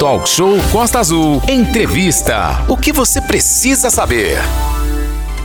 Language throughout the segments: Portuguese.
Talk Show Costa Azul. Entrevista. O que você precisa saber?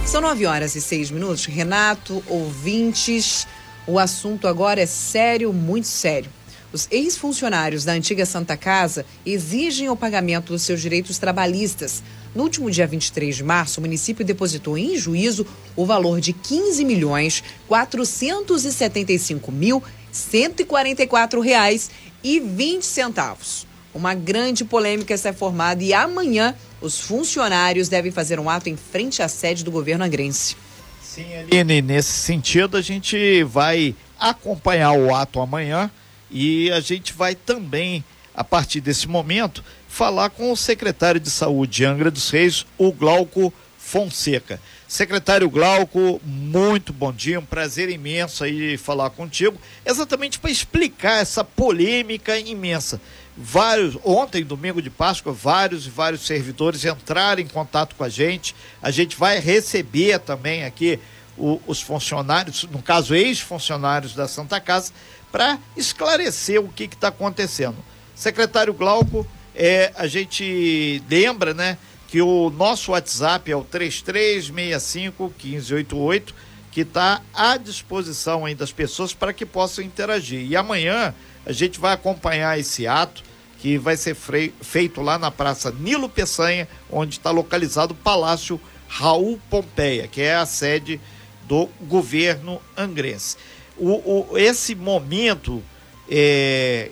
São nove horas e seis minutos. Renato, ouvintes, o assunto agora é sério, muito sério. Os ex-funcionários da antiga Santa Casa exigem o pagamento dos seus direitos trabalhistas. No último dia 23 de março, o município depositou em juízo o valor de 15 milhões 475 mil 144 reais e 20 centavos. Uma grande polêmica está formada e amanhã os funcionários devem fazer um ato em frente à sede do governo angrense. Sim, Aline, nesse sentido a gente vai acompanhar o ato amanhã e a gente vai também, a partir desse momento, falar com o secretário de Saúde de Angra dos Reis, o Glauco Fonseca. Secretário Glauco, muito bom dia, um prazer imenso aí falar contigo, exatamente para explicar essa polêmica imensa. Vários, ontem, domingo de Páscoa, vários e vários servidores entraram em contato com a gente. A gente vai receber também aqui o, os funcionários, no caso, ex-funcionários da Santa Casa, para esclarecer o que está acontecendo. Secretário Glauco, é, a gente lembra, né, que o nosso WhatsApp é o 3365 1588, que está à disposição aí das pessoas para que possam interagir. E amanhã a gente vai acompanhar esse ato que vai ser feito lá na Praça Nilo Peçanha, onde está localizado o Palácio Raul Pompeia, que é a sede do governo angrense. O, o esse momento é,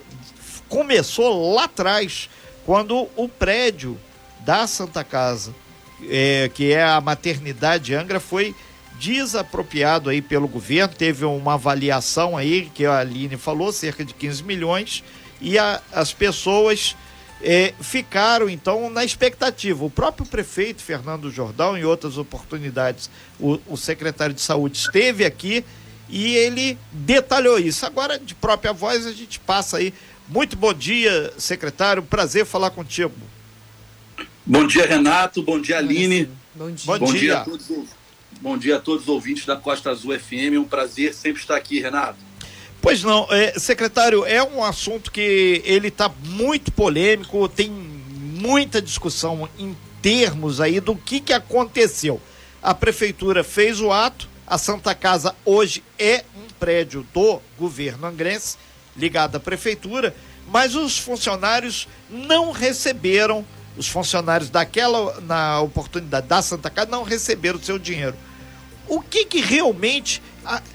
começou lá atrás, quando o prédio da Santa Casa, é, que é a maternidade Angra, foi desapropriado aí pelo governo, teve uma avaliação aí, que a Aline falou, cerca de 15 milhões, e a, as pessoas é, ficaram então na expectativa. O próprio prefeito Fernando Jordão, em outras oportunidades, o, o secretário de saúde esteve aqui e ele detalhou isso. Agora, de própria voz, a gente passa aí. Muito bom dia, secretário. Prazer falar contigo. Bom dia, Renato. Bom dia, Aline. Bom dia. Bom, bom dia. dia. a todos, bom dia a todos os ouvintes da Costa Azul FM. É um prazer sempre estar aqui, Renato. Pois não, é, secretário, é um assunto que ele está muito polêmico, tem muita discussão em termos aí do que, que aconteceu. A prefeitura fez o ato, a Santa Casa hoje é um prédio do governo angrense, ligado à prefeitura, mas os funcionários não receberam, os funcionários daquela, na oportunidade da Santa Casa, não receberam o seu dinheiro. O que, que realmente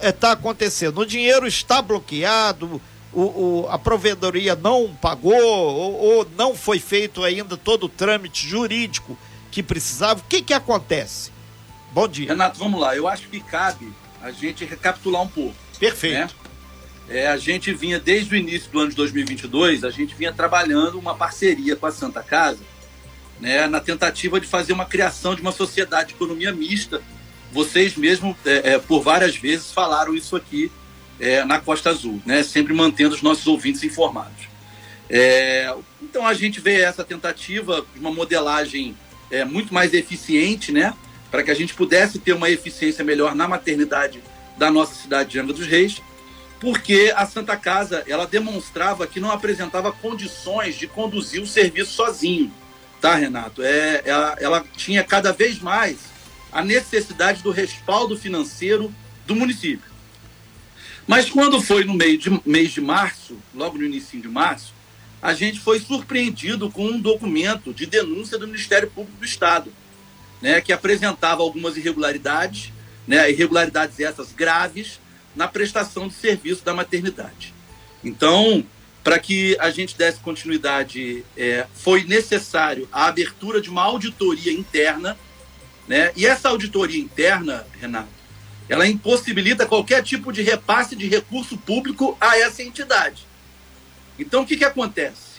está acontecendo? O dinheiro está bloqueado, o, o, a provedoria não pagou, ou, ou, não foi feito ainda todo o trâmite jurídico que precisava. O que, que acontece? Bom dia. Renato, vamos lá. Eu acho que cabe a gente recapitular um pouco. Perfeito. Né? É, a gente vinha, desde o início do ano de 2022, a gente vinha trabalhando uma parceria com a Santa Casa, né, na tentativa de fazer uma criação de uma sociedade de economia mista. Vocês mesmo, é, é, por várias vezes, falaram isso aqui é, na Costa Azul, né, sempre mantendo os nossos ouvintes informados. É, então a gente vê essa tentativa de uma modelagem é, muito mais eficiente, né? para que a gente pudesse ter uma eficiência melhor na maternidade da nossa cidade de Angra dos Reis, porque a Santa Casa ela demonstrava que não apresentava condições de conduzir o serviço sozinho, tá, Renato? É, ela, ela tinha cada vez mais a necessidade do respaldo financeiro do município. Mas quando foi no meio de, mês de março, logo no início de março, a gente foi surpreendido com um documento de denúncia do Ministério Público do Estado, né, que apresentava algumas irregularidades, né, irregularidades essas graves, na prestação de serviço da maternidade. Então, para que a gente desse continuidade, é, foi necessário a abertura de uma auditoria interna, né, e essa auditoria interna, Renato, ela impossibilita qualquer tipo de repasse de recurso público a essa entidade. Então, o que, que acontece?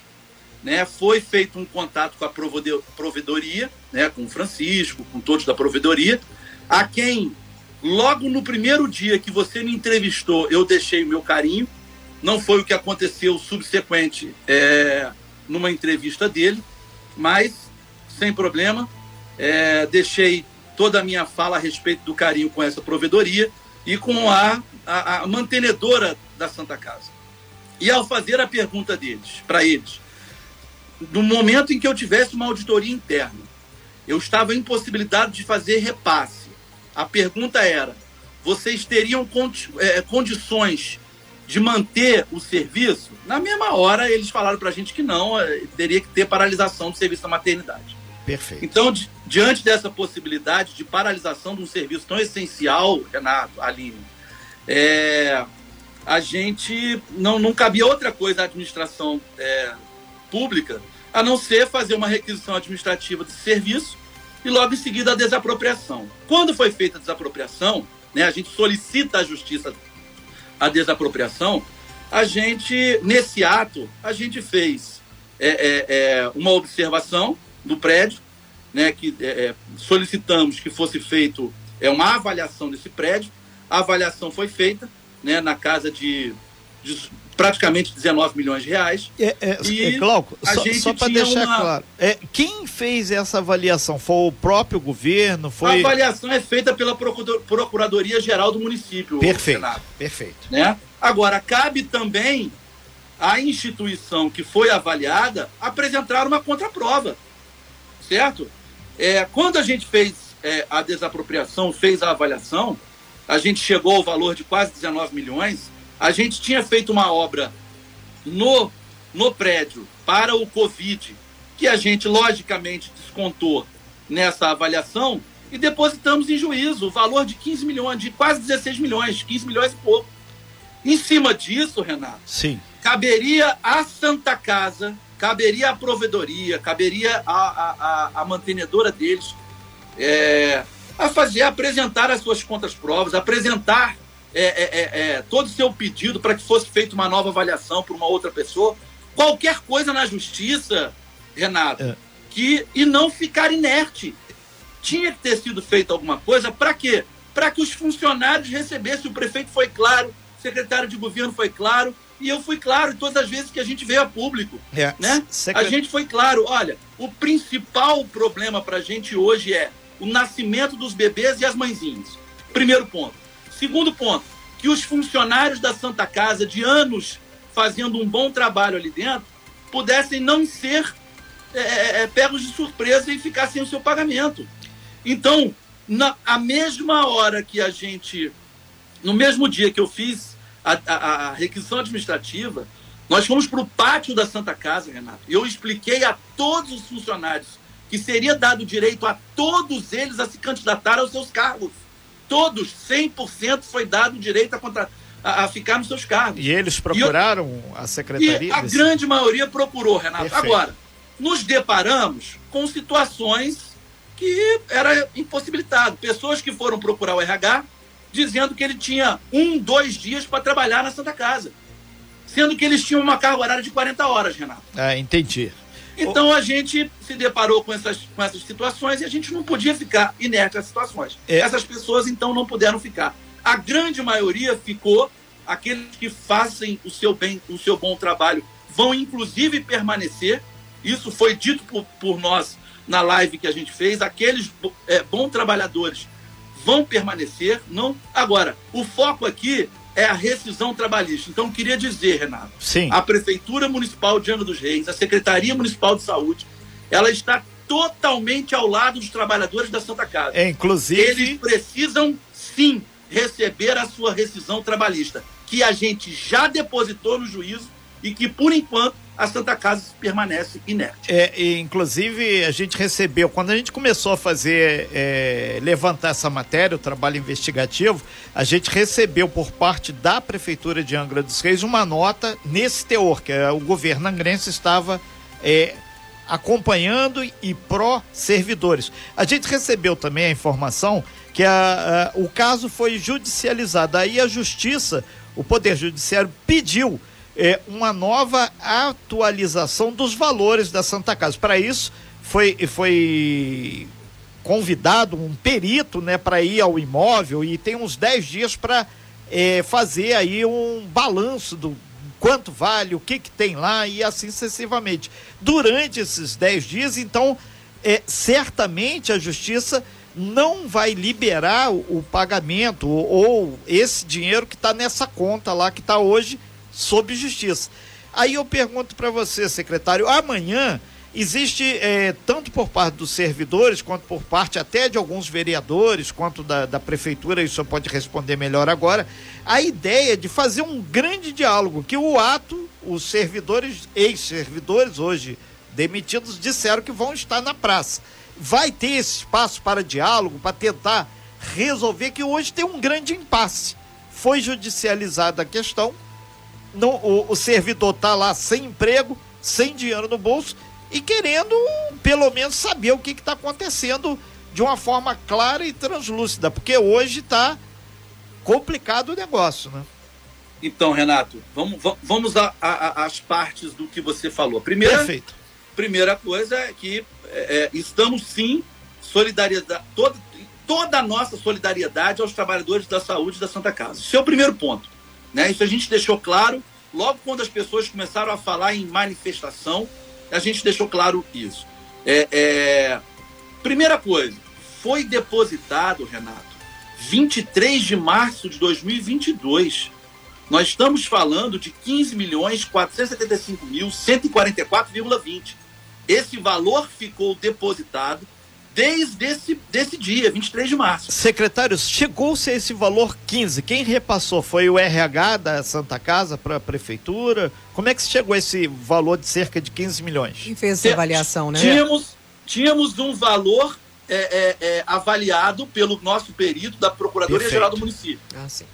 né, foi feito um contato com a provedoria, né, com o Francisco, com todos da provedoria, a quem, logo no primeiro dia que você me entrevistou, eu deixei o meu carinho. Não foi o que aconteceu subsequente é, numa entrevista dele, mas sem problema, é, deixei toda a minha fala a respeito do carinho com essa provedoria e com a, a, a mantenedora da Santa Casa. E ao fazer a pergunta deles, para eles, no momento em que eu tivesse uma auditoria interna, eu estava impossibilitado de fazer repasse. A pergunta era: vocês teriam condi é, condições de manter o serviço? Na mesma hora, eles falaram para a gente que não, é, teria que ter paralisação do serviço da maternidade. Perfeito. Então, di diante dessa possibilidade de paralisação de um serviço tão essencial, Renato, Aline, é, a gente não, não cabia outra coisa à administração é, pública a não ser fazer uma requisição administrativa de serviço e logo em seguida a desapropriação. Quando foi feita a desapropriação, né, a gente solicita à justiça a desapropriação, a gente, nesse ato, a gente fez é, é, é, uma observação do prédio, né, que é, é, solicitamos que fosse feito é, uma avaliação desse prédio. A avaliação foi feita né, na casa de, de praticamente 19 milhões de reais. É, é, e é, Glauco, só, só para deixar uma... claro, é, quem fez essa avaliação? Foi o próprio governo? Foi... A avaliação é feita pela Procuradoria Geral do município. Perfeito, perfeito. Né? Agora, cabe também à instituição que foi avaliada apresentar uma contraprova, certo? É, quando a gente fez é, a desapropriação, fez a avaliação, a gente chegou ao valor de quase 19 milhões, a gente tinha feito uma obra no, no prédio para o Covid, que a gente logicamente descontou nessa avaliação e depositamos em juízo o valor de 15 milhões, de quase 16 milhões, 15 milhões e pouco. Em cima disso, Renato, Sim. caberia à Santa Casa, caberia à provedoria, caberia à, à, à mantenedora deles é, a fazer, apresentar as suas contas provas, apresentar é, é, é, é, todo o seu pedido para que fosse feita uma nova avaliação por uma outra pessoa, qualquer coisa na justiça, Renato, é. que e não ficar inerte. Tinha que ter sido feita alguma coisa para quê? Para que os funcionários recebessem. O prefeito foi claro, o secretário de governo foi claro, e eu fui claro todas as vezes que a gente veio a público. É, né? Secret... A gente foi claro. Olha, o principal problema para a gente hoje é o nascimento dos bebês e as mãezinhas. Primeiro ponto. Segundo ponto, que os funcionários da Santa Casa, de anos fazendo um bom trabalho ali dentro, pudessem não ser é, é, é, pegos de surpresa e ficar sem o seu pagamento. Então, na a mesma hora que a gente, no mesmo dia que eu fiz a, a, a requisição administrativa, nós fomos para o pátio da Santa Casa, Renato, eu expliquei a todos os funcionários que seria dado direito a todos eles a se candidatar aos seus cargos todos, 100% foi dado o direito a, contra, a, a, ficar nos seus cargos. E eles procuraram eu, a secretaria? E a desse... grande maioria procurou, Renato. Perfeito. Agora, nos deparamos com situações que era impossibilitado. Pessoas que foram procurar o RH dizendo que ele tinha um, dois dias para trabalhar na Santa Casa. Sendo que eles tinham uma carga horária de 40 horas, Renato. Ah, entendi. Então a gente se deparou com essas, com essas situações e a gente não podia ficar inerte às situações. É. Essas pessoas então não puderam ficar. A grande maioria ficou, aqueles que fazem o seu bem, o seu bom trabalho, vão inclusive permanecer. Isso foi dito por, por nós na live que a gente fez. Aqueles é, bons trabalhadores vão permanecer. Não. Agora, o foco aqui é a rescisão trabalhista. Então, queria dizer, Renato, Sim. a Prefeitura Municipal de Angra dos Reis, a Secretaria Municipal de Saúde, ela está totalmente ao lado dos trabalhadores da Santa Casa. É, inclusive. Eles precisam, sim, receber a sua rescisão trabalhista, que a gente já depositou no juízo e que, por enquanto, a Santa Casa permanece inerte. É, inclusive, a gente recebeu, quando a gente começou a fazer, é, levantar essa matéria, o trabalho investigativo, a gente recebeu por parte da Prefeitura de Angra dos Reis uma nota nesse teor, que é, o governo angrense estava é, acompanhando e pró-servidores. A gente recebeu também a informação que a, a, o caso foi judicializado. Aí a Justiça, o Poder Judiciário, pediu é, uma nova atualização dos valores da Santa Casa. Para isso, foi, foi convidado um perito né, para ir ao imóvel e tem uns 10 dias para é, fazer aí um balanço do quanto vale, o que, que tem lá e assim sucessivamente. Durante esses 10 dias, então, é, certamente a justiça não vai liberar o, o pagamento ou, ou esse dinheiro que está nessa conta lá que está hoje sob justiça. Aí eu pergunto para você, secretário, amanhã existe é, tanto por parte dos servidores, quanto por parte até de alguns vereadores, quanto da, da prefeitura, isso pode responder melhor agora, a ideia de fazer um grande diálogo, que o ato, os servidores, ex-servidores hoje demitidos, disseram que vão estar na praça. Vai ter esse espaço para diálogo, para tentar resolver que hoje tem um grande impasse. Foi judicializada a questão, não, o, o servidor está lá sem emprego, sem dinheiro no bolso e querendo, pelo menos, saber o que está acontecendo de uma forma clara e translúcida, porque hoje está complicado o negócio, né? Então, Renato, vamos, vamos às partes do que você falou. Primeira, Perfeito. Primeira coisa é que é, é estamos sim solidariedade, toda, toda a nossa solidariedade aos trabalhadores da saúde da Santa Casa. Esse é o primeiro ponto. Né? Isso a gente deixou claro logo quando as pessoas começaram a falar em manifestação a gente deixou claro isso. É, é... Primeira coisa, foi depositado, Renato, 23 de março de 2022. Nós estamos falando de 15 milhões 475 mil 144,20. Esse valor ficou depositado desde esse desse dia, 23 de março. Secretários, chegou-se a esse valor 15. Quem repassou? Foi o RH da Santa Casa para a Prefeitura? Como é que se chegou a esse valor de cerca de 15 milhões? Quem fez essa avaliação, né? Tínhamos, tínhamos um valor é, é, é, avaliado pelo nosso perito da Procuradoria-Geral do município. Ah, sim.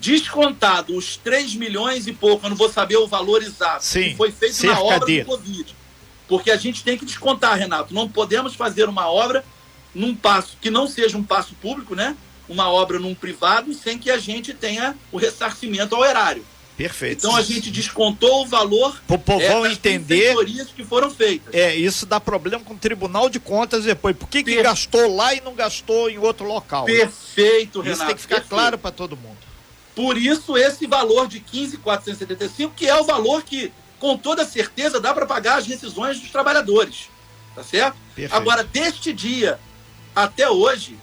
Descontado os 3 milhões e pouco, eu não vou saber o valor exato, sim, que foi feito na obra do Covid porque a gente tem que descontar, Renato. Não podemos fazer uma obra num passo que não seja um passo público, né? Uma obra num privado, sem que a gente tenha o ressarcimento ao erário. Perfeito. Então a gente descontou o valor o povão é, entender que foram feitas. É, isso dá problema com o Tribunal de Contas depois. Por que, que gastou lá e não gastou em outro local? Perfeito, Renato. Isso tem que ficar perfeito. claro para todo mundo. Por isso esse valor de 15.475, que é o valor que com toda certeza dá para pagar as rescisões dos trabalhadores. Tá certo? Perfeito. Agora, deste dia até hoje,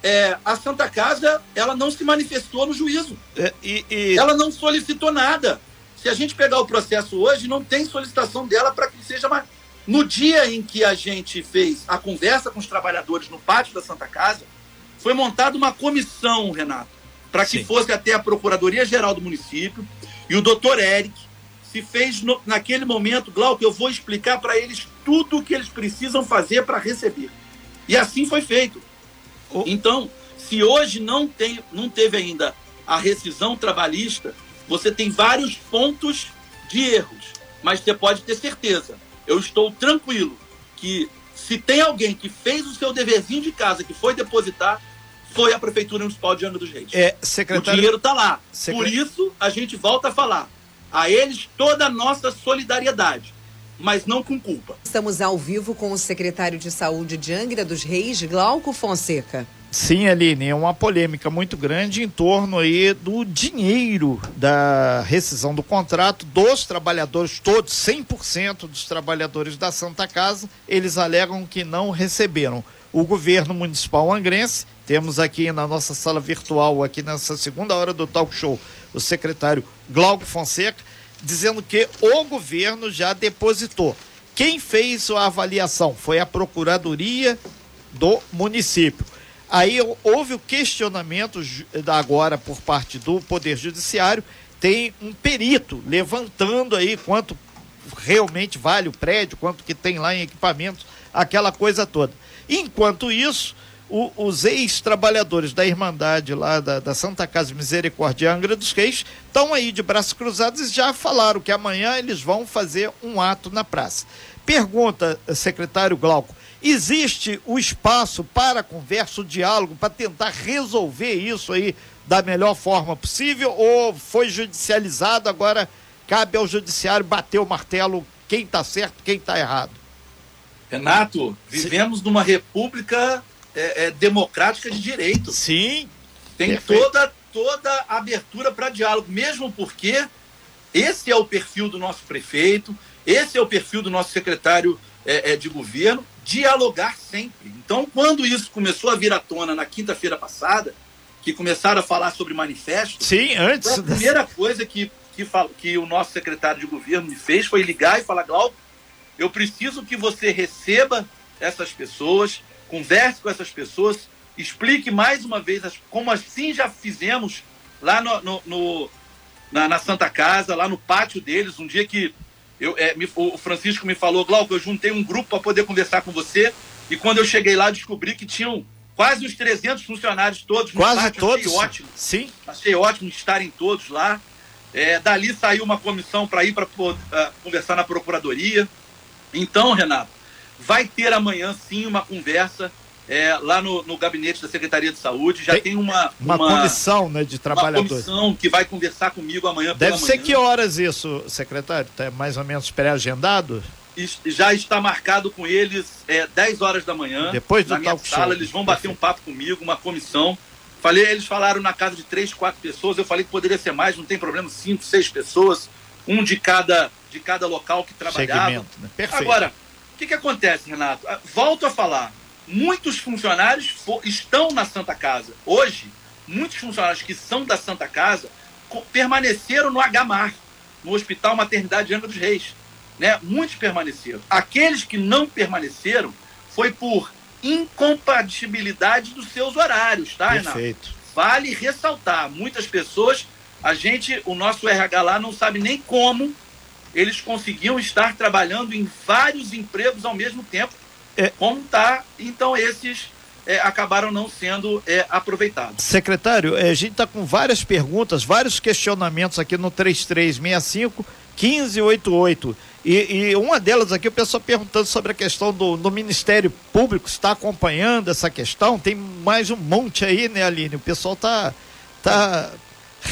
é, a Santa Casa ela não se manifestou no juízo. É, e, e... Ela não solicitou nada. Se a gente pegar o processo hoje, não tem solicitação dela para que seja mais. No dia em que a gente fez a conversa com os trabalhadores no pátio da Santa Casa, foi montada uma comissão, Renato, para que Sim. fosse até a Procuradoria-Geral do município e o doutor Eric, se fez no, naquele momento, Glauco, eu vou explicar para eles tudo o que eles precisam fazer para receber. E assim foi feito. Então, se hoje não, tem, não teve ainda a rescisão trabalhista, você tem vários pontos de erros, mas você pode ter certeza. Eu estou tranquilo que se tem alguém que fez o seu deverzinho de casa, que foi depositar, foi a Prefeitura Municipal de Angra dos Reis. É, secretário... O dinheiro está lá. Secret... Por isso, a gente volta a falar a eles toda a nossa solidariedade, mas não com culpa. Estamos ao vivo com o secretário de Saúde de Angra dos Reis, Glauco Fonseca. Sim, Aline, é uma polêmica muito grande em torno aí do dinheiro da rescisão do contrato dos trabalhadores, todos, 100% dos trabalhadores da Santa Casa, eles alegam que não receberam. O governo municipal angrense, temos aqui na nossa sala virtual, aqui nessa segunda hora do talk show, o secretário Glauco Fonseca, dizendo que o governo já depositou. Quem fez a avaliação foi a Procuradoria do município. Aí houve o questionamento agora por parte do Poder Judiciário, tem um perito levantando aí quanto realmente vale o prédio, quanto que tem lá em equipamentos, aquela coisa toda. Enquanto isso, o, os ex-trabalhadores da Irmandade lá da, da, Santa Casa Misericórdia Angra dos Reis estão aí de braços cruzados e já falaram que amanhã eles vão fazer um ato na praça. Pergunta, secretário Glauco, existe o espaço para conversa, o diálogo, para tentar resolver isso aí da melhor forma possível ou foi judicializado, agora cabe ao judiciário bater o martelo quem está certo, quem está errado? Renato, vivemos Sim. numa república é, é, democrática de direito. Sim. Tem toda, toda abertura para diálogo, mesmo porque esse é o perfil do nosso prefeito, esse é o perfil do nosso secretário é, é de governo, dialogar sempre. Então, quando isso começou a vir à tona na quinta-feira passada, que começaram a falar sobre manifesto, Sim, antes a primeira coisa que, que, que o nosso secretário de governo me fez foi ligar e falar, Glauco, Eu preciso que você receba essas pessoas, converse com essas pessoas, explique mais uma vez como assim já fizemos lá no, no, no na, na, Santa Casa, lá no pátio deles, um dia que eu, é, me, o Francisco me falou, Glauco, eu juntei um grupo para poder conversar com você, e quando eu cheguei lá, descobri que tinham quase os 300 funcionários todos no quase pátio. todos. Achei ótimo. Sim. Achei ótimo estarem todos lá. É, dali saiu uma comissão para ir para uh, conversar na procuradoria. Então, Renato, vai ter amanhã sim uma conversa é, lá no, no, gabinete da Secretaria de Saúde. Já tem, tem uma, uma, uma, comissão né, de trabalhadores. Uma comissão que vai conversar comigo amanhã Deve ser que horas isso, secretário? Está mais ou menos pré-agendado? Já está marcado com eles é, 10 horas da manhã. Depois do na minha sala, show. eles vão bater Perfeito. um papo comigo, uma comissão. Falei, eles falaram na casa de três, quatro pessoas. Eu falei que poderia ser mais, não tem problema, cinco, seis pessoas, um de cada, de cada local que trabalhava. Segmento, né? Perfeito. Agora, o que, que acontece, Renato? Ah, volto a falar muitos funcionários estão na Santa Casa. Hoje, muitos funcionários que são da Santa Casa permaneceram no HMAR, no Hospital Maternidade de Angra dos Reis. Né? Muitos permaneceram. Aqueles que não permaneceram foi por incompatibilidade dos seus horários, tá, Renato? Perfeito. Vale ressaltar, muitas pessoas, a gente, o nosso RH lá não sabe nem como eles conseguiam estar trabalhando em vários empregos ao mesmo tempo é, como está, então esses é, acabaram não sendo é, aproveitados. Secretário, é, a gente está com várias perguntas, vários questionamentos aqui no 3365 1588. E, e uma delas aqui, o pessoal perguntando sobre a questão do, do Ministério Público, está acompanhando essa questão? Tem mais um monte aí, né, Aline? O pessoal está tá,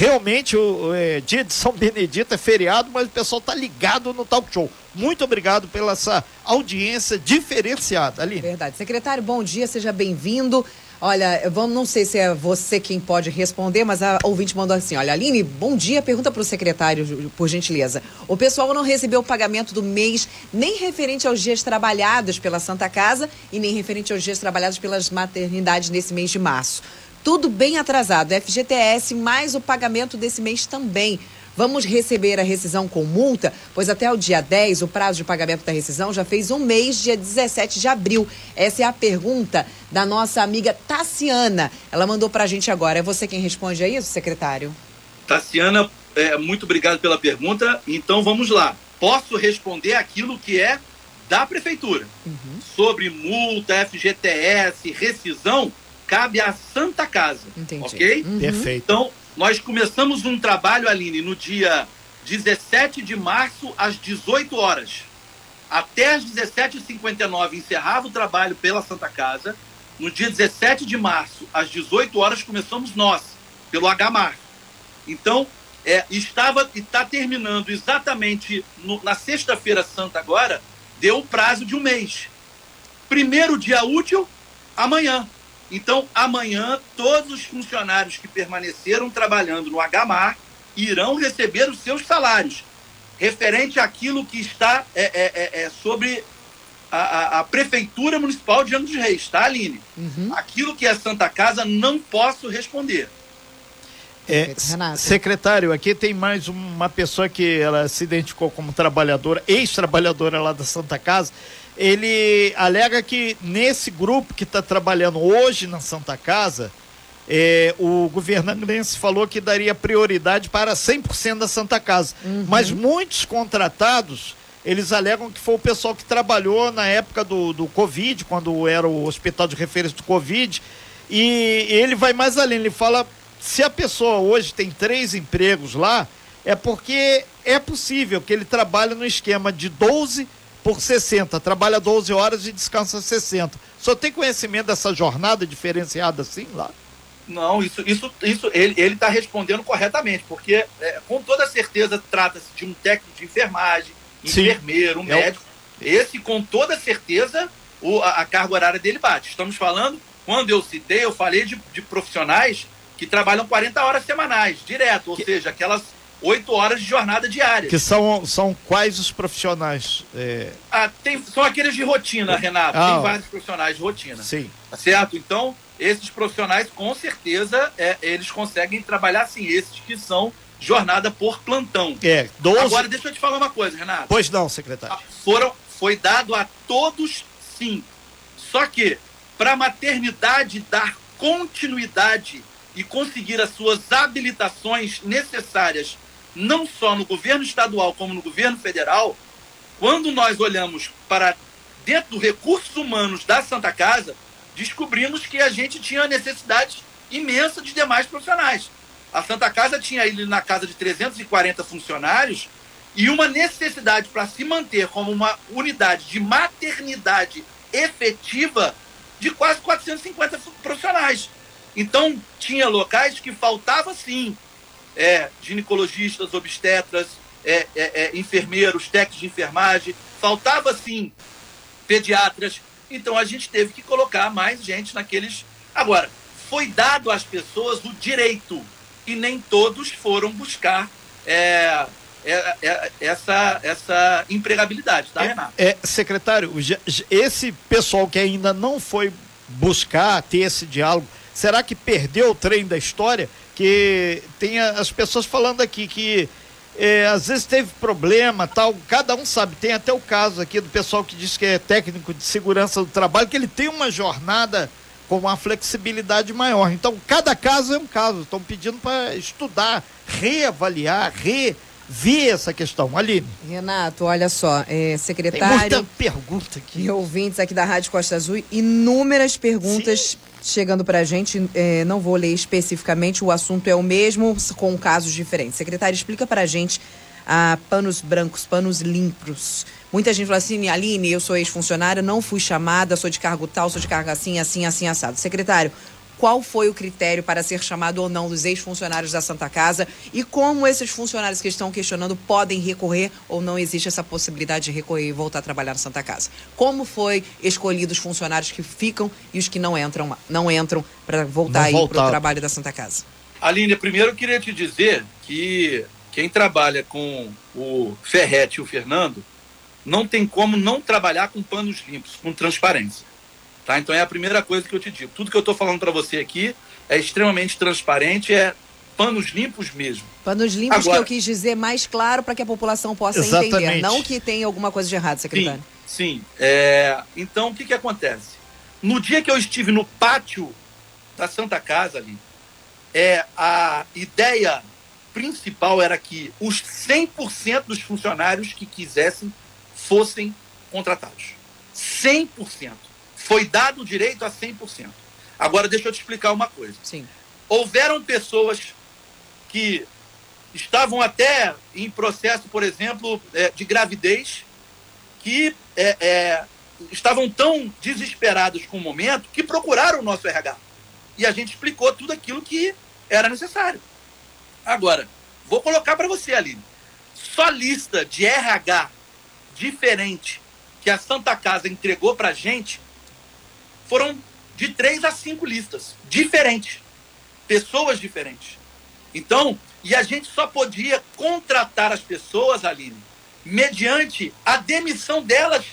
realmente o é, dia de São Benedito é feriado, mas o pessoal está ligado no talk show. Muito obrigado pela essa audiência diferenciada, Aline. Verdade. Secretário, bom dia, seja bem-vindo. Olha, vamos, não sei se é você quem pode responder, mas a ouvinte mandou assim: olha, Aline, bom dia. Pergunta para o secretário, por gentileza. O pessoal não recebeu o pagamento do mês, nem referente aos dias trabalhados pela Santa Casa e nem referente aos dias trabalhados pelas maternidades nesse mês de março tudo bem atrasado. FGTS mais o pagamento desse mês também. Vamos receber a rescisão com multa, pois até o dia 10, o prazo de pagamento da rescisão já fez um mês, dia 17 de abril. Essa é a pergunta da nossa amiga Tassiana. Ela mandou para a gente agora. É você quem responde a isso, secretário? Tassiana, é, muito obrigado pela pergunta. Então vamos lá. Posso responder aquilo que é da prefeitura. Uhum. Sobre multa, FGTS, rescisão, cabe à Santa Casa. Entendi. Ok? Uhum. Perfeito. Então, nós começamos um trabalho, Aline, no dia 17 de março, às 18 horas. Até às 17h59 encerrava o trabalho pela Santa Casa. No dia 17 de março, às 18 horas, começamos nós, pelo HMAR. Então, é, estava e está terminando exatamente no, na sexta-feira santa agora, deu o prazo de um mês. Primeiro dia útil, amanhã. Então, amanhã, todos os funcionários que permaneceram trabalhando no HMAR irão receber os seus salários, referente àquilo que está é, é, é, é sobre a, a, a, Prefeitura Municipal de Angra dos Reis, tá, Aline? Uhum. Aquilo que é Santa Casa, não posso responder. É, secretário, aqui tem mais uma pessoa que ela se identificou como trabalhadora, ex-trabalhadora lá da Santa Casa ele alega que nesse grupo que está trabalhando hoje na Santa Casa, é, o governantes falou que daria prioridade para 100% da Santa Casa. Uhum. Mas muitos contratados, eles alegam que foi o pessoal que trabalhou na época do, do Covid, quando era o hospital de referência do Covid. E ele vai mais além, ele fala: se a pessoa hoje tem três empregos lá, é porque é possível que ele trabalhe no esquema de 12 por 60, trabalha 12 horas e descansa 60. Só tem conhecimento dessa jornada diferenciada assim lá? Não, isso, isso, isso ele está respondendo corretamente, porque é, com toda certeza trata-se de um técnico de enfermagem, Sim. enfermeiro, um é médico. Esse, com toda certeza, o, a, a, carga horária dele bate. Estamos falando, quando eu citei, eu falei de, de profissionais que trabalham 40 horas semanais, direto, ou que... seja, aquelas oito horas de jornada diária. Que são, são quais os profissionais? É... Ah, tem, são aqueles de rotina, Renato. Ah, tem vários profissionais de rotina. Sim. Tá certo? Então, esses profissionais, com certeza, é, eles conseguem trabalhar, sim, esses que são jornada por plantão. É, 12... Agora, deixa eu te falar uma coisa, Renato. Pois não, secretário. Ah, foram, Foi dado a todos, sim. Só que, para a maternidade dar continuidade e conseguir as suas habilitações necessárias, não só no governo estadual como no governo federal, quando nós olhamos para dentro dos recursos humanos da Santa Casa, descobrimos que a gente tinha necessidade imensa de demais profissionais. A Santa Casa tinha ali na casa de 340 funcionários e uma necessidade para se manter como uma unidade de maternidade efetiva de quase 450 profissionais. Então, tinha locais que faltava sim é, ginecologistas, obstetras, é, é, é enfermeiros, técnicos de enfermagem, faltava sim pediatras. Então, a gente teve que colocar mais gente naqueles. Agora, foi dado às pessoas o direito e nem todos foram buscar é, é, essa, essa empregabilidade, tá, Renato? É, secretário, esse pessoal que ainda não foi buscar ter esse diálogo, será que perdeu o trem da história? Que tem as pessoas falando aqui que é, às vezes teve problema, tal, cada um sabe, tem até o caso aqui do pessoal que diz que é técnico de segurança do trabalho, que ele tem uma jornada com uma flexibilidade maior. Então, cada caso é um caso. Estão pedindo para estudar, reavaliar, rever essa questão. Aline. Renato, olha só, é, secretário. Tem muita pergunta aqui. E ouvintes aqui da Rádio Costa Azul, inúmeras perguntas. Sim chegando para a gente, é, não vou ler especificamente, o assunto é o mesmo, com casos diferentes. Secretário, explica para a gente ah, panos brancos, panos limpos. Muita gente fala assim, Aline, eu sou ex-funcionária, não fui chamada, sou de cargo tal, sou de cargo assim, assim, assim, assado. Secretário, qual foi o critério para ser chamado ou não dos ex-funcionários da Santa Casa e como esses funcionários que estão questionando podem recorrer ou não existe essa possibilidade de recorrer e voltar a trabalhar na Santa Casa. Como foi escolhido os funcionários que ficam e os que não entram, não entram para voltar aí para o trabalho da Santa Casa? Aline, primeiro eu queria te dizer que quem trabalha com o Ferrete e o Fernando não tem como não trabalhar com panos limpos, com transparência. Tá? Então é a primeira coisa que eu te digo. Tudo que eu estou falando para você aqui é extremamente transparente, é panos limpos mesmo. Panos limpos Agora, que eu quis dizer mais claro para que a população possa exatamente. entender, não que tenha alguma coisa de errado, secretário. Sim, sim. É, então o que, que acontece? No dia que eu estive no pátio da Santa Casa ali, é, a ideia principal era que os 100% dos funcionários que quisessem fossem contratados. 100% foi dado o direito a 100%. Agora, deixa eu te explicar uma coisa. Sim. Houveram pessoas que estavam até em processo, por exemplo, é, de gravidez, que é, é, estavam tão desesperados com o momento que procuraram o nosso RH. E a gente explicou tudo aquilo que era necessário. Agora, vou colocar para você, Aline. Só lista de RH diferente que a Santa Casa entregou para a gente foram de três a cinco listas diferentes, pessoas diferentes. Então, e a gente só podia contratar as pessoas, Aline, mediante a demissão delas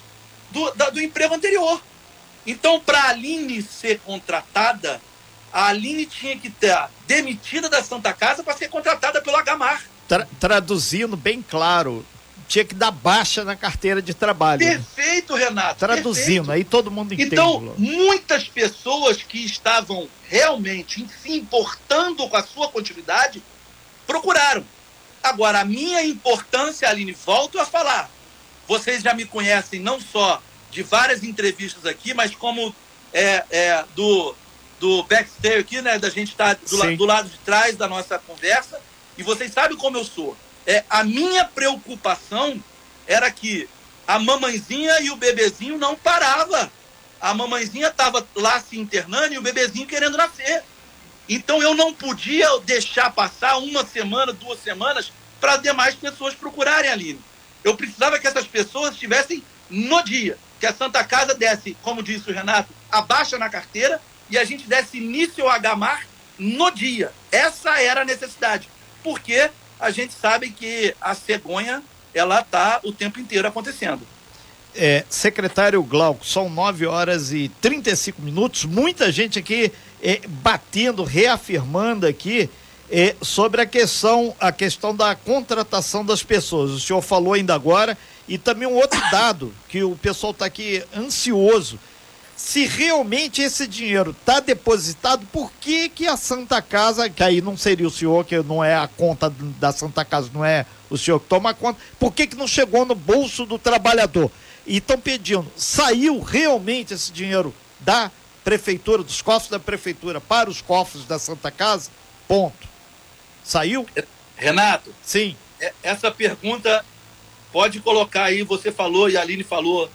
do, da, do emprego anterior. Então, para a Aline ser contratada, a Aline tinha que ter demitida da Santa Casa para ser contratada pelo Agamar. Tra traduzindo bem claro, tinha que dar baixa na carteira de trabalho. Perfeito, Renato. Traduzindo, perfeito. aí todo mundo entende. Então, muitas pessoas que estavam realmente se importando com a sua continuidade procuraram. Agora, a minha importância, Aline, volto a falar. Vocês já me conhecem não só de várias entrevistas aqui, mas como é, é, do, do backstage aqui, né? Da gente estar tá do, do lado de trás da nossa conversa. E vocês sabem como eu sou. É, a minha preocupação era que a mamãezinha e o bebezinho não parava. A mamãezinha estava lá se internando e o bebezinho querendo nascer. Então eu não podia deixar passar uma semana, duas semanas para as demais pessoas procurarem a. Eu precisava que essas pessoas estivessem no dia, que a Santa Casa desse, como disse o Renato, a baixa na carteira e a gente desse início ao Agamar no dia. Essa era a necessidade. Porque a gente sabe que a cegonha ela está o tempo inteiro acontecendo. É, secretário Glauco, são 9 horas e 35 minutos. Muita gente aqui é, batendo, reafirmando aqui é, sobre a questão, a questão da contratação das pessoas. O senhor falou ainda agora E também um outro dado que o pessoal está aqui ansioso. Se realmente esse dinheiro está depositado, por que, que a Santa Casa, que aí não seria o senhor, que não é a conta da Santa Casa, não é o senhor que toma conta, por que, que não chegou no bolso do trabalhador? E estão pedindo, saiu realmente esse dinheiro da prefeitura, dos cofres da prefeitura para os cofres da Santa Casa? Ponto. Saiu? Renato? Sim. É, essa pergunta pode colocar aí, você falou e a Aline falou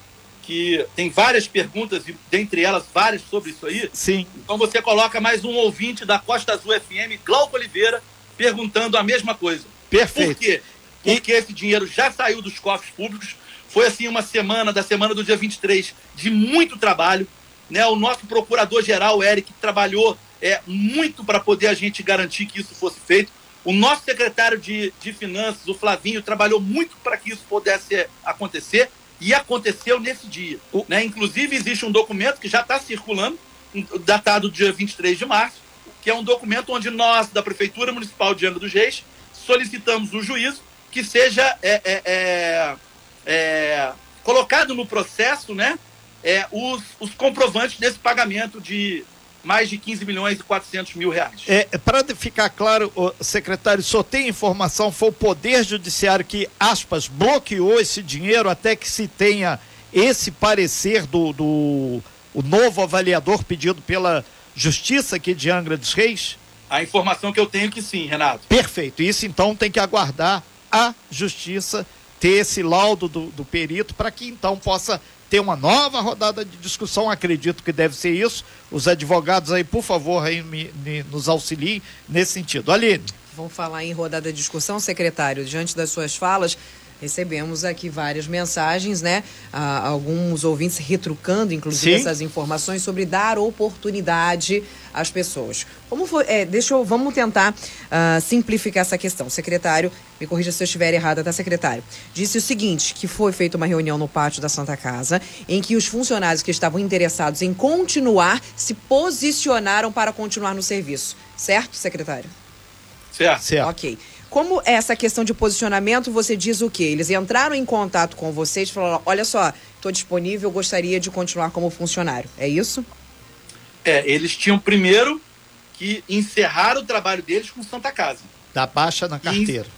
que tem várias perguntas, e dentre elas várias sobre isso aí. Sim. Então você coloca mais um ouvinte da Costa Azul FM, Glauco Oliveira, perguntando a mesma coisa. Perfeito. Por quê? Porque e... esse dinheiro já saiu dos cofres públicos. Foi assim uma semana, da semana do dia 23, de muito trabalho. Né? O nosso procurador-geral, Eric, trabalhou é, muito para poder a gente garantir que isso fosse feito. O nosso secretário de, de Finanças, o Flavinho, trabalhou muito para que isso pudesse acontecer e aconteceu nesse dia. O... Né? Inclusive, existe um documento que já está circulando, datado dia 23 de março, que é um documento onde nós, da Prefeitura Municipal de Angra dos Reis, solicitamos o juízo que seja é, é, é, é colocado no processo né, é, os, os comprovantes desse pagamento de mais de 15 milhões e 400 mil reais. É, Para ficar claro, secretário, só tem informação, foi o Poder Judiciário que, aspas, bloqueou esse dinheiro até que se tenha esse parecer do, do o novo avaliador pedido pela Justiça aqui de Angra dos Reis? A informação que eu tenho é que sim, Renato. Perfeito. Isso então tem que aguardar a Justiça ter esse laudo do, do perito para que então possa ter uma nova rodada de discussão, acredito que deve ser isso. Os advogados aí, por favor, aí me, me, nos auxiliem nesse sentido. Aline. Vamos falar em rodada de discussão, secretário. Diante das suas falas, recebemos aqui várias mensagens, né? Ah, alguns ouvintes retrucando, inclusive, Sim. essas informações sobre dar oportunidade às pessoas. Como foi, é, deixa eu, vamos tentar uh, simplificar essa questão. Secretário, me corrija se eu estiver errada, tá, secretário? Disse o seguinte, que foi feita uma reunião no pátio da Santa Casa, em que os funcionários que estavam interessados em continuar se posicionaram para continuar no serviço. Certo, secretário? Certo. certo. Ok. Como essa questão de posicionamento, você diz o quê? Eles entraram em contato com vocês e falaram: olha só, estou disponível, gostaria de continuar como funcionário. É isso? É, eles tinham primeiro que encerrar o trabalho deles com Santa Casa. Da baixa na carteira.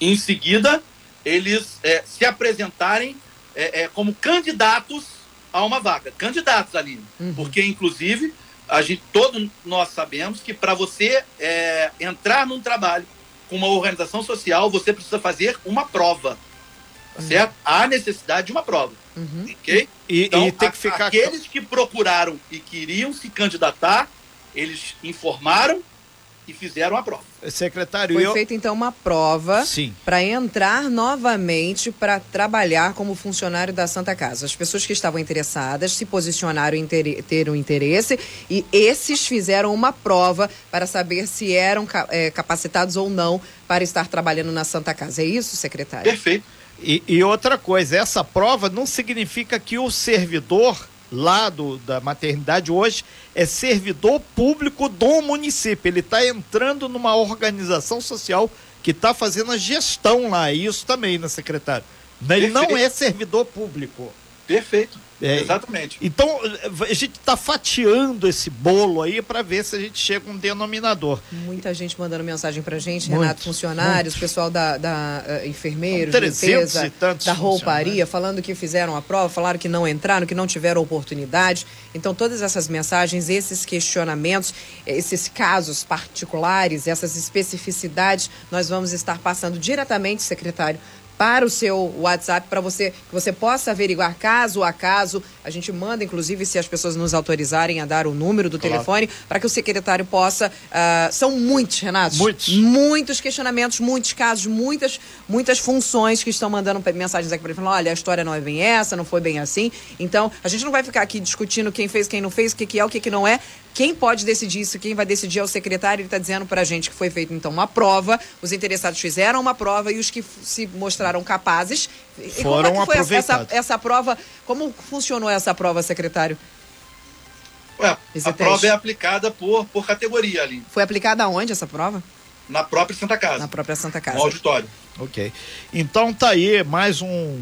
Em, em seguida, eles é, se apresentarem é, é, como candidatos a uma vaga. Candidatos, Aline. Uhum. Porque, inclusive, a gente, todos nós sabemos que para você é, entrar num trabalho com uma organização social, você precisa fazer uma prova. Tá uhum. certo? Há necessidade de uma prova. Uhum. Ok? E, então, e tem que ficar... aqueles que procuraram e queriam se candidatar, eles informaram e fizeram a prova. Secretário, Foi eu... feita então uma prova para entrar novamente para trabalhar como funcionário da Santa Casa. As pessoas que estavam interessadas se posicionaram em ter, ter um interesse e esses fizeram uma prova para saber se eram é, capacitados ou não para estar trabalhando na Santa Casa. É isso, secretário? Perfeito. E, e outra coisa, essa prova não significa que o servidor lá do, da maternidade hoje é servidor público do município. Ele está entrando numa organização social que está fazendo a gestão lá. Isso também, né, secretário? Ele Perfeito. não é servidor público. Perfeito. É, Exatamente. Então, a gente está fatiando esse bolo aí para ver se a gente chega a um denominador. Muita gente mandando mensagem para gente, muito, Renato, funcionários, muito. pessoal da, da uh, enfermeiros, limpeza, da rouparia, falando que fizeram a prova, falaram que não entraram, que não tiveram oportunidade. Então, todas essas mensagens, esses questionamentos, esses casos particulares, essas especificidades, nós vamos estar passando diretamente, secretário, para o seu WhatsApp para você que você possa averiguar caso a caso. A gente manda, inclusive, se as pessoas nos autorizarem a dar o número do claro. telefone para que o secretário possa. Uh, são muitos, Renato. Muitos. Muitos questionamentos, muitos casos, muitas, muitas funções que estão mandando mensagens aqui para ele falando: olha, a história não é bem essa, não foi bem assim. Então, a gente não vai ficar aqui discutindo quem fez, quem não fez, o que, que é, o que, que não é. Quem pode decidir isso, quem vai decidir é o secretário. Ele está dizendo para a gente que foi feita então uma prova, os interessados fizeram uma prova e os que se mostraram capazes. E Foram como é que foi essa, essa, prova? Como funcionou essa prova, secretário? Ué, Esse a teste? prova é aplicada por, por categoria ali. Foi aplicada aonde essa prova? Na própria Santa Casa. Na própria Santa Casa. No auditório. Ok. Então tá aí mais um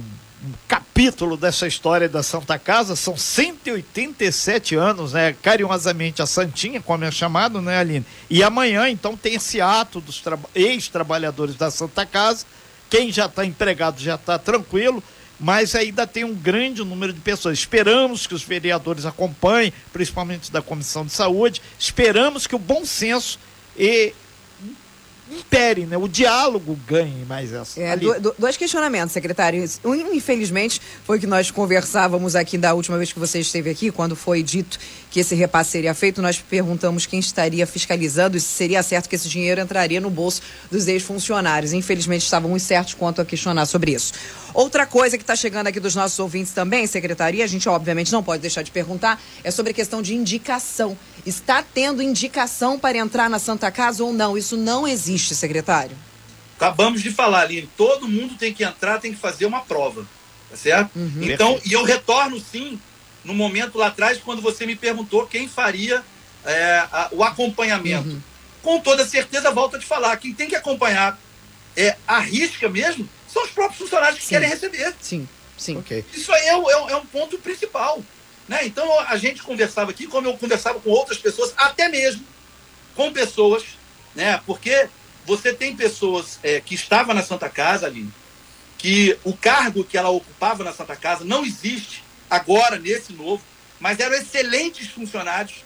capítulo dessa história da Santa Casa, são 187 anos, né? Carinhosamente a Santinha, como é chamado, né, Aline? E amanhã, então, tem esse ato dos ex-trabalhadores da Santa Casa. Quem já está empregado já está tranquilo, mas ainda tem um grande número de pessoas. Esperamos que os vereadores acompanhem, principalmente da Comissão de Saúde, esperamos que o bom senso e impere, né? O diálogo ganhe mais essa. É, do, do, dois questionamentos, secretário. Um, infelizmente, foi que nós conversávamos aqui da última vez que você esteve aqui, quando foi dito que esse repasse seria feito, nós perguntamos quem estaria fiscalizando e se seria certo que esse dinheiro entraria no bolso dos ex-funcionários. Infelizmente, estavam incertos quanto a questionar sobre isso. Outra coisa que está chegando aqui dos nossos ouvintes também, secretaria, a gente obviamente não pode deixar de perguntar, é sobre a questão de indicação. Está tendo indicação para entrar na Santa Casa ou não? Isso não existe, secretário. Acabamos de falar, Aline, todo mundo tem que entrar, tem que fazer uma prova, tá certo? Uhum. Então, e eu retorno sim no momento lá atrás, quando você me perguntou quem faria é, a, o acompanhamento. Uhum. Com toda certeza, volto a te falar, quem tem que acompanhar é a risca mesmo, são os próprios funcionários que sim. querem receber. Sim, sim. Okay. Isso aí é, é, é um ponto principal. Né? Então a gente conversava aqui, como eu conversava com outras pessoas, até mesmo com pessoas, né? Porque você tem pessoas é, que estavam na Santa Casa, ali, que o cargo que ela ocupava na Santa Casa não existe agora, nesse novo, mas eram excelentes funcionários,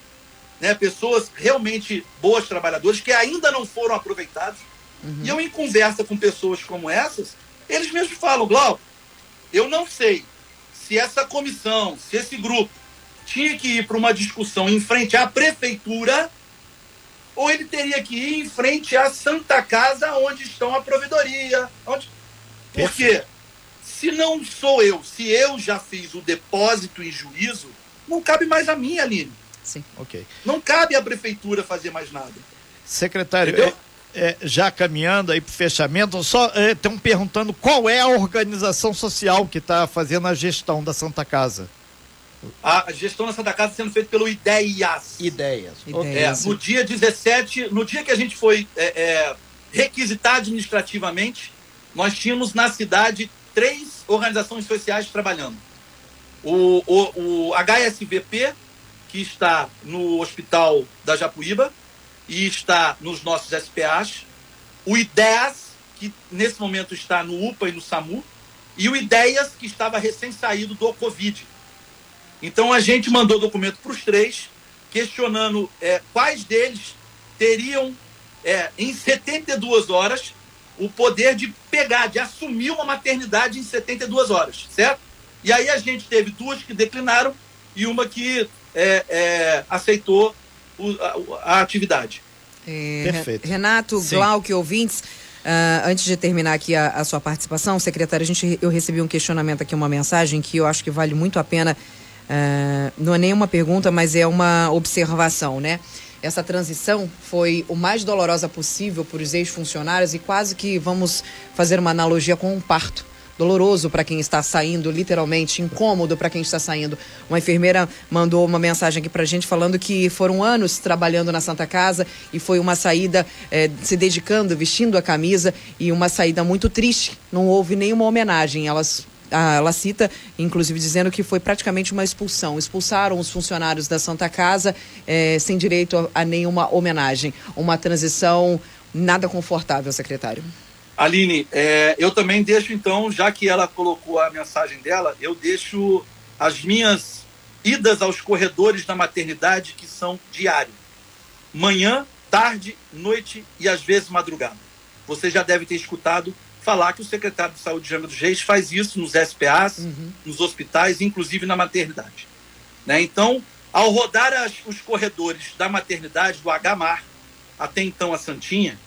né? pessoas realmente boas trabalhadoras que ainda não foram aproveitados. Uhum. E eu, em conversa com pessoas como essas, eles mesmos falam, Glau, eu não sei se essa comissão, se esse grupo tinha que ir para uma discussão em frente à prefeitura ou ele teria que ir em frente à Santa Casa onde estão a provedoria. Onde... Porque se não sou eu, se eu já fiz o depósito em juízo, não cabe mais a mim, Aline. Sim, ok. Não cabe à prefeitura fazer mais nada. Secretário, é, é, já caminhando aí para o fechamento, só estão é, perguntando qual é a organização social que está fazendo a gestão da Santa Casa. A gestão da Santa Casa sendo feita pelo Ideias. Ideias. É, no dia 17, no dia que a gente foi é, é, requisitar administrativamente, nós tínhamos na cidade três organizações sociais trabalhando. O, o, o HSVP, que está no Hospital da Japuíba e está nos nossos SPAs. O IDEAS, que nesse momento está no UPA e no SAMU. E o IDEAS, que estava recém-saído do Covid. Então a gente mandou documento para os três, questionando é, quais deles teriam, é, em 72 horas, o poder de pegar, de assumir uma maternidade em 72 horas, certo? E aí a gente teve duas que declinaram e uma que é, é, aceitou a, a, atividade. É, Perfeito. Renato, Sim. Glauque, ouvintes, uh, antes de terminar aqui a, a, sua participação, secretário, a gente, eu recebi um questionamento aqui, uma mensagem que eu acho que vale muito a pena, uh, não é nem uma pergunta, mas é uma observação, né? Essa transição foi o mais dolorosa possível para os ex-funcionários e quase que vamos fazer uma analogia com um parto doloroso para quem está saindo, literalmente incômodo para quem está saindo. Uma enfermeira mandou uma mensagem aqui para a gente falando que foram anos trabalhando na Santa Casa e foi uma saída é, se dedicando, vestindo a camisa e uma saída muito triste. Não houve nenhuma homenagem. Elas ela cita, inclusive, dizendo que foi praticamente uma expulsão. Expulsaram os funcionários da Santa Casa é, sem direito a, a nenhuma homenagem. Uma transição nada confortável, secretário. Aline, é, eu também deixo, então, já que ela colocou a mensagem dela, eu deixo as minhas idas aos corredores da maternidade, que são diário. Manhã, tarde, noite e às vezes madrugada. Você já deve ter escutado falar que o secretário de Saúde, Jânio dos Reis, faz isso nos SPAs, uhum. nos hospitais, inclusive na maternidade. Né? Então, ao rodar as, os corredores da maternidade, do HMAR, até então a Santinha,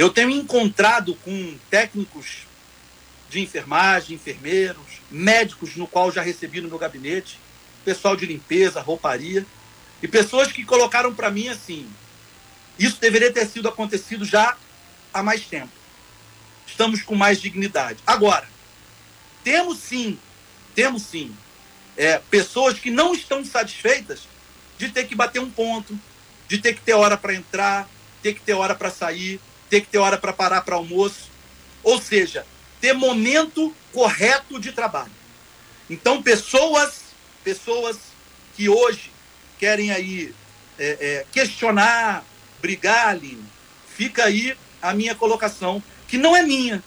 eu tenho encontrado com técnicos de enfermagem, enfermeiros, médicos, no qual já recebi no meu gabinete, pessoal de limpeza, rouparia, e pessoas que colocaram para mim assim: isso deveria ter sido acontecido já há mais tempo. Estamos com mais dignidade. Agora, temos sim, temos sim, é, pessoas que não estão satisfeitas de ter que bater um ponto, de ter que ter hora para entrar, ter que ter hora para sair, ter que ter hora para parar para almoço. Ou seja, ter momento correto de trabalho. Então, pessoas, pessoas que hoje querem aí é, é, questionar, brigar, Aline, fica aí a minha colocação, que não é minha,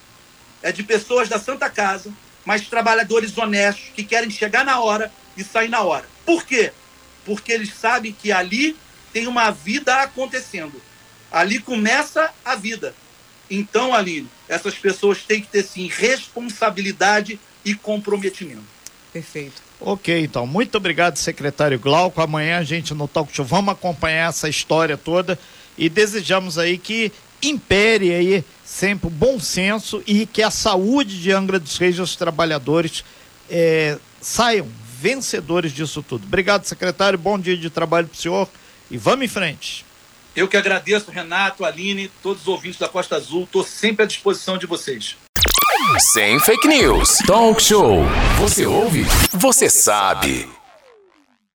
é de pessoas da Santa Casa, mas trabalhadores honestos que querem chegar na hora e sair na hora. Por quê? Porque eles sabem que ali tem uma vida acontecendo. Ali começa a vida. Então, Aline, essas pessoas têm que ter sim responsabilidade e comprometimento. Perfeito. Ok, então, muito obrigado, secretário Glauco. Amanhã a gente no Talk Show vamos acompanhar essa história toda e desejamos aí que impere aí sempre o bom senso e que a saúde de Angra dos Reis e os trabalhadores é, saiam vencedores disso tudo. Obrigado, secretário. Bom dia de trabalho para o senhor e vamos em frente. Eu que agradeço, Renato, Aline, todos os ouvintes da Costa Azul. Estou sempre à disposição de vocês. Sem fake news. Talk show. Você ouve? Você sabe.